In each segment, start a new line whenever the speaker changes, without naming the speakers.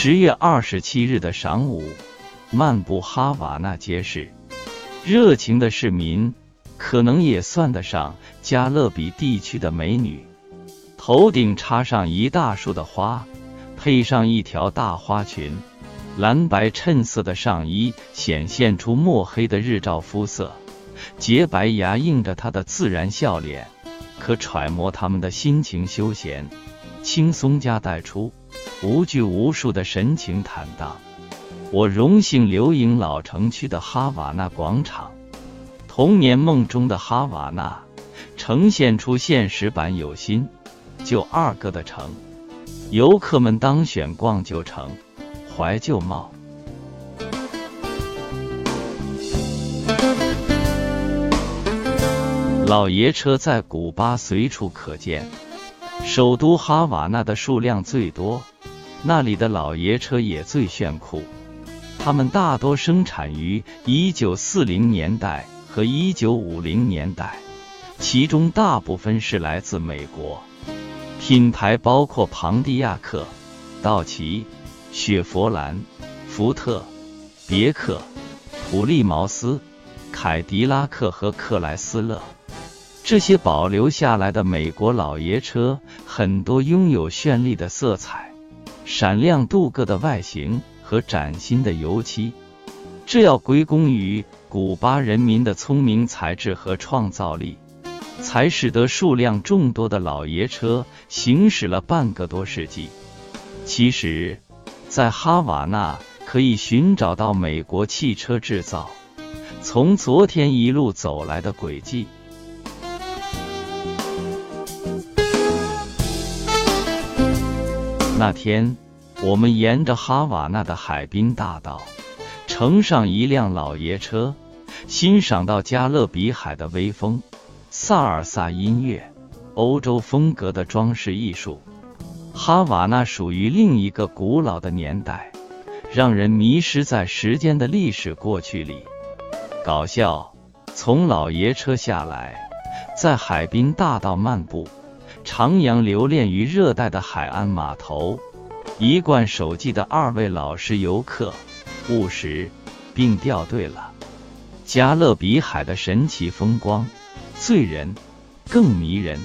十月二十七日的晌午，漫步哈瓦那街市，热情的市民可能也算得上加勒比地区的美女。头顶插上一大束的花，配上一条大花裙，蓝白衬色的上衣显现出墨黑的日照肤色，洁白牙映着她的自然笑脸，可揣摩他们的心情休闲、轻松加带出、无拘无束的神情坦荡。我荣幸留影老城区的哈瓦那广场，童年梦中的哈瓦那，呈现出现实版有心。就二哥的城，游客们当选逛旧城、怀旧帽。老爷车在古巴随处可见，首都哈瓦那的数量最多，那里的老爷车也最炫酷。它们大多生产于1940年代和1950年代，其中大部分是来自美国。品牌包括庞蒂亚克、道奇、雪佛兰、福特、别克、普利茅斯、凯迪拉克和克莱斯勒。这些保留下来的美国老爷车，很多拥有绚丽的色彩、闪亮镀铬的外形和崭新的油漆。这要归功于古巴人民的聪明才智和创造力。才使得数量众多的老爷车行驶了半个多世纪。其实，在哈瓦那可以寻找到美国汽车制造从昨天一路走来的轨迹。那天，我们沿着哈瓦那的海滨大道，乘上一辆老爷车，欣赏到加勒比海的微风。萨尔萨音乐，欧洲风格的装饰艺术，哈瓦那属于另一个古老的年代，让人迷失在时间的历史过去里。搞笑，从老爷车下来，在海滨大道漫步，徜徉留恋于热带的海岸码头，一贯守纪的二位老实游客，务实并掉队了。加勒比海的神奇风光。醉人，更迷人。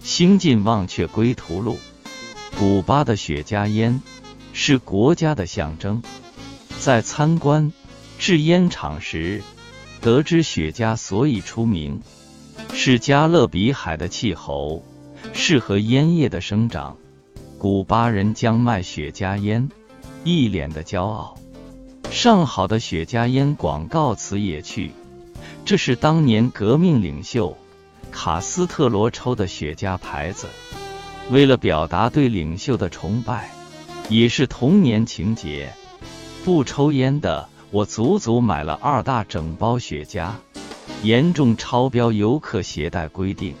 兴尽忘却归途路。古巴的雪茄烟是国家的象征。在参观制烟厂时，得知雪茄所以出名，是加勒比海的气候适合烟叶的生长。古巴人将卖雪茄烟，一脸的骄傲。上好的雪茄烟广告词也去。这是当年革命领袖卡斯特罗抽的雪茄牌子，为了表达对领袖的崇拜，也是童年情节。不抽烟的我足足买了二大整包雪茄，严重超标游客携带规定。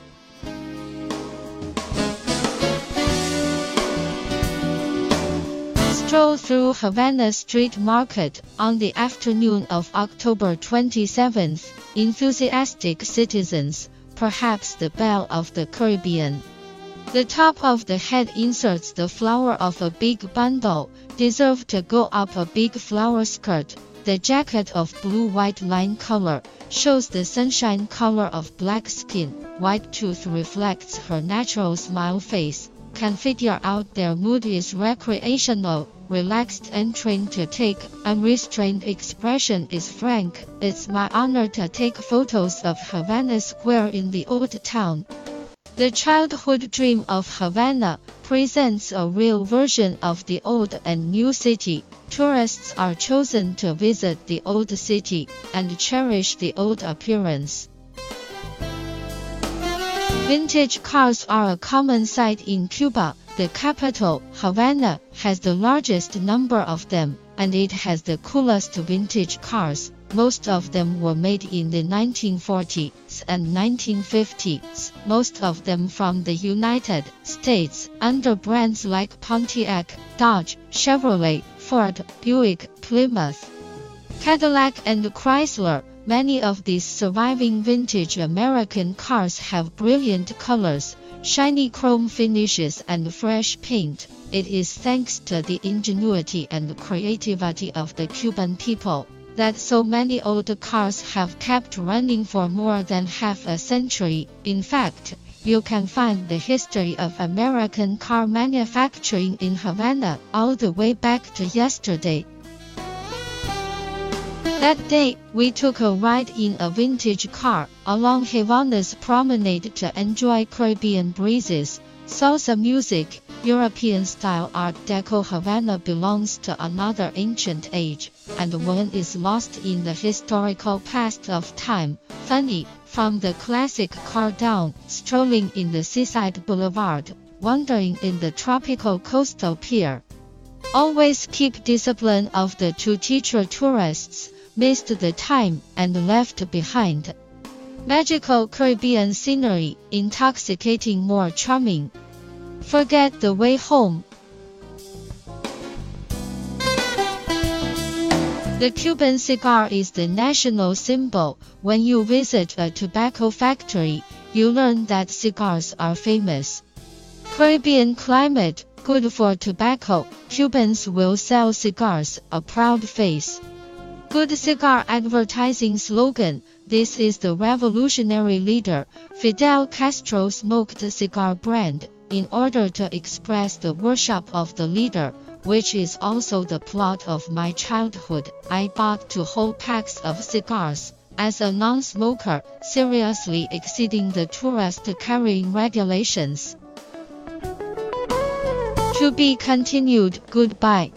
Stroll through Havana Street Market on the afternoon of October 27th. Enthusiastic citizens, perhaps the belle of the Caribbean. The top of the head inserts the flower of a big bundle, deserve to go up a big flower skirt. The jacket of blue-white line color shows the sunshine color of black skin. White tooth reflects her natural smile face. Can figure out their mood is recreational, relaxed and trained to take. Unrestrained expression is frank. It's my honor to take photos of Havana Square in the old town. The childhood dream of Havana presents a real version of the old and new city. Tourists are chosen to visit the old city and cherish the old appearance. Vintage cars are a common sight in Cuba. The capital, Havana, has the largest number of them, and it has the coolest vintage cars. Most of them were made in the 1940s and 1950s, most of them from the United States, under brands like Pontiac, Dodge, Chevrolet, Ford, Buick, Plymouth, Cadillac and Chrysler. Many of these surviving vintage American cars have brilliant colors, shiny chrome finishes and fresh paint. It is thanks to the ingenuity and creativity of the Cuban people that so many old cars have kept running for more than half a century. In fact, you can find the history of American car manufacturing in Havana all the way back to yesterday. That day, we took a ride in a vintage car along Havana's promenade to enjoy Caribbean breezes, salsa music, European style Art Deco Havana belongs to another ancient age, and one is lost in the historical past of time. Funny, from the classic car down, strolling in the seaside boulevard, wandering in the tropical coastal pier. Always keep discipline of the two teacher tourists, missed the time and left behind. Magical Caribbean scenery, intoxicating more charming. Forget the way home. The Cuban cigar is the national symbol. When you visit a tobacco factory, you learn that cigars are famous. Caribbean climate, good for tobacco. Cubans will sell cigars, a proud face. Good cigar advertising slogan. This is the revolutionary leader. Fidel Castro smoked cigar brand in order to express the worship of the leader, which is also the plot of my childhood. I bought two whole packs of cigars. As a non-smoker, seriously exceeding the tourist carrying regulations. To be continued. Goodbye.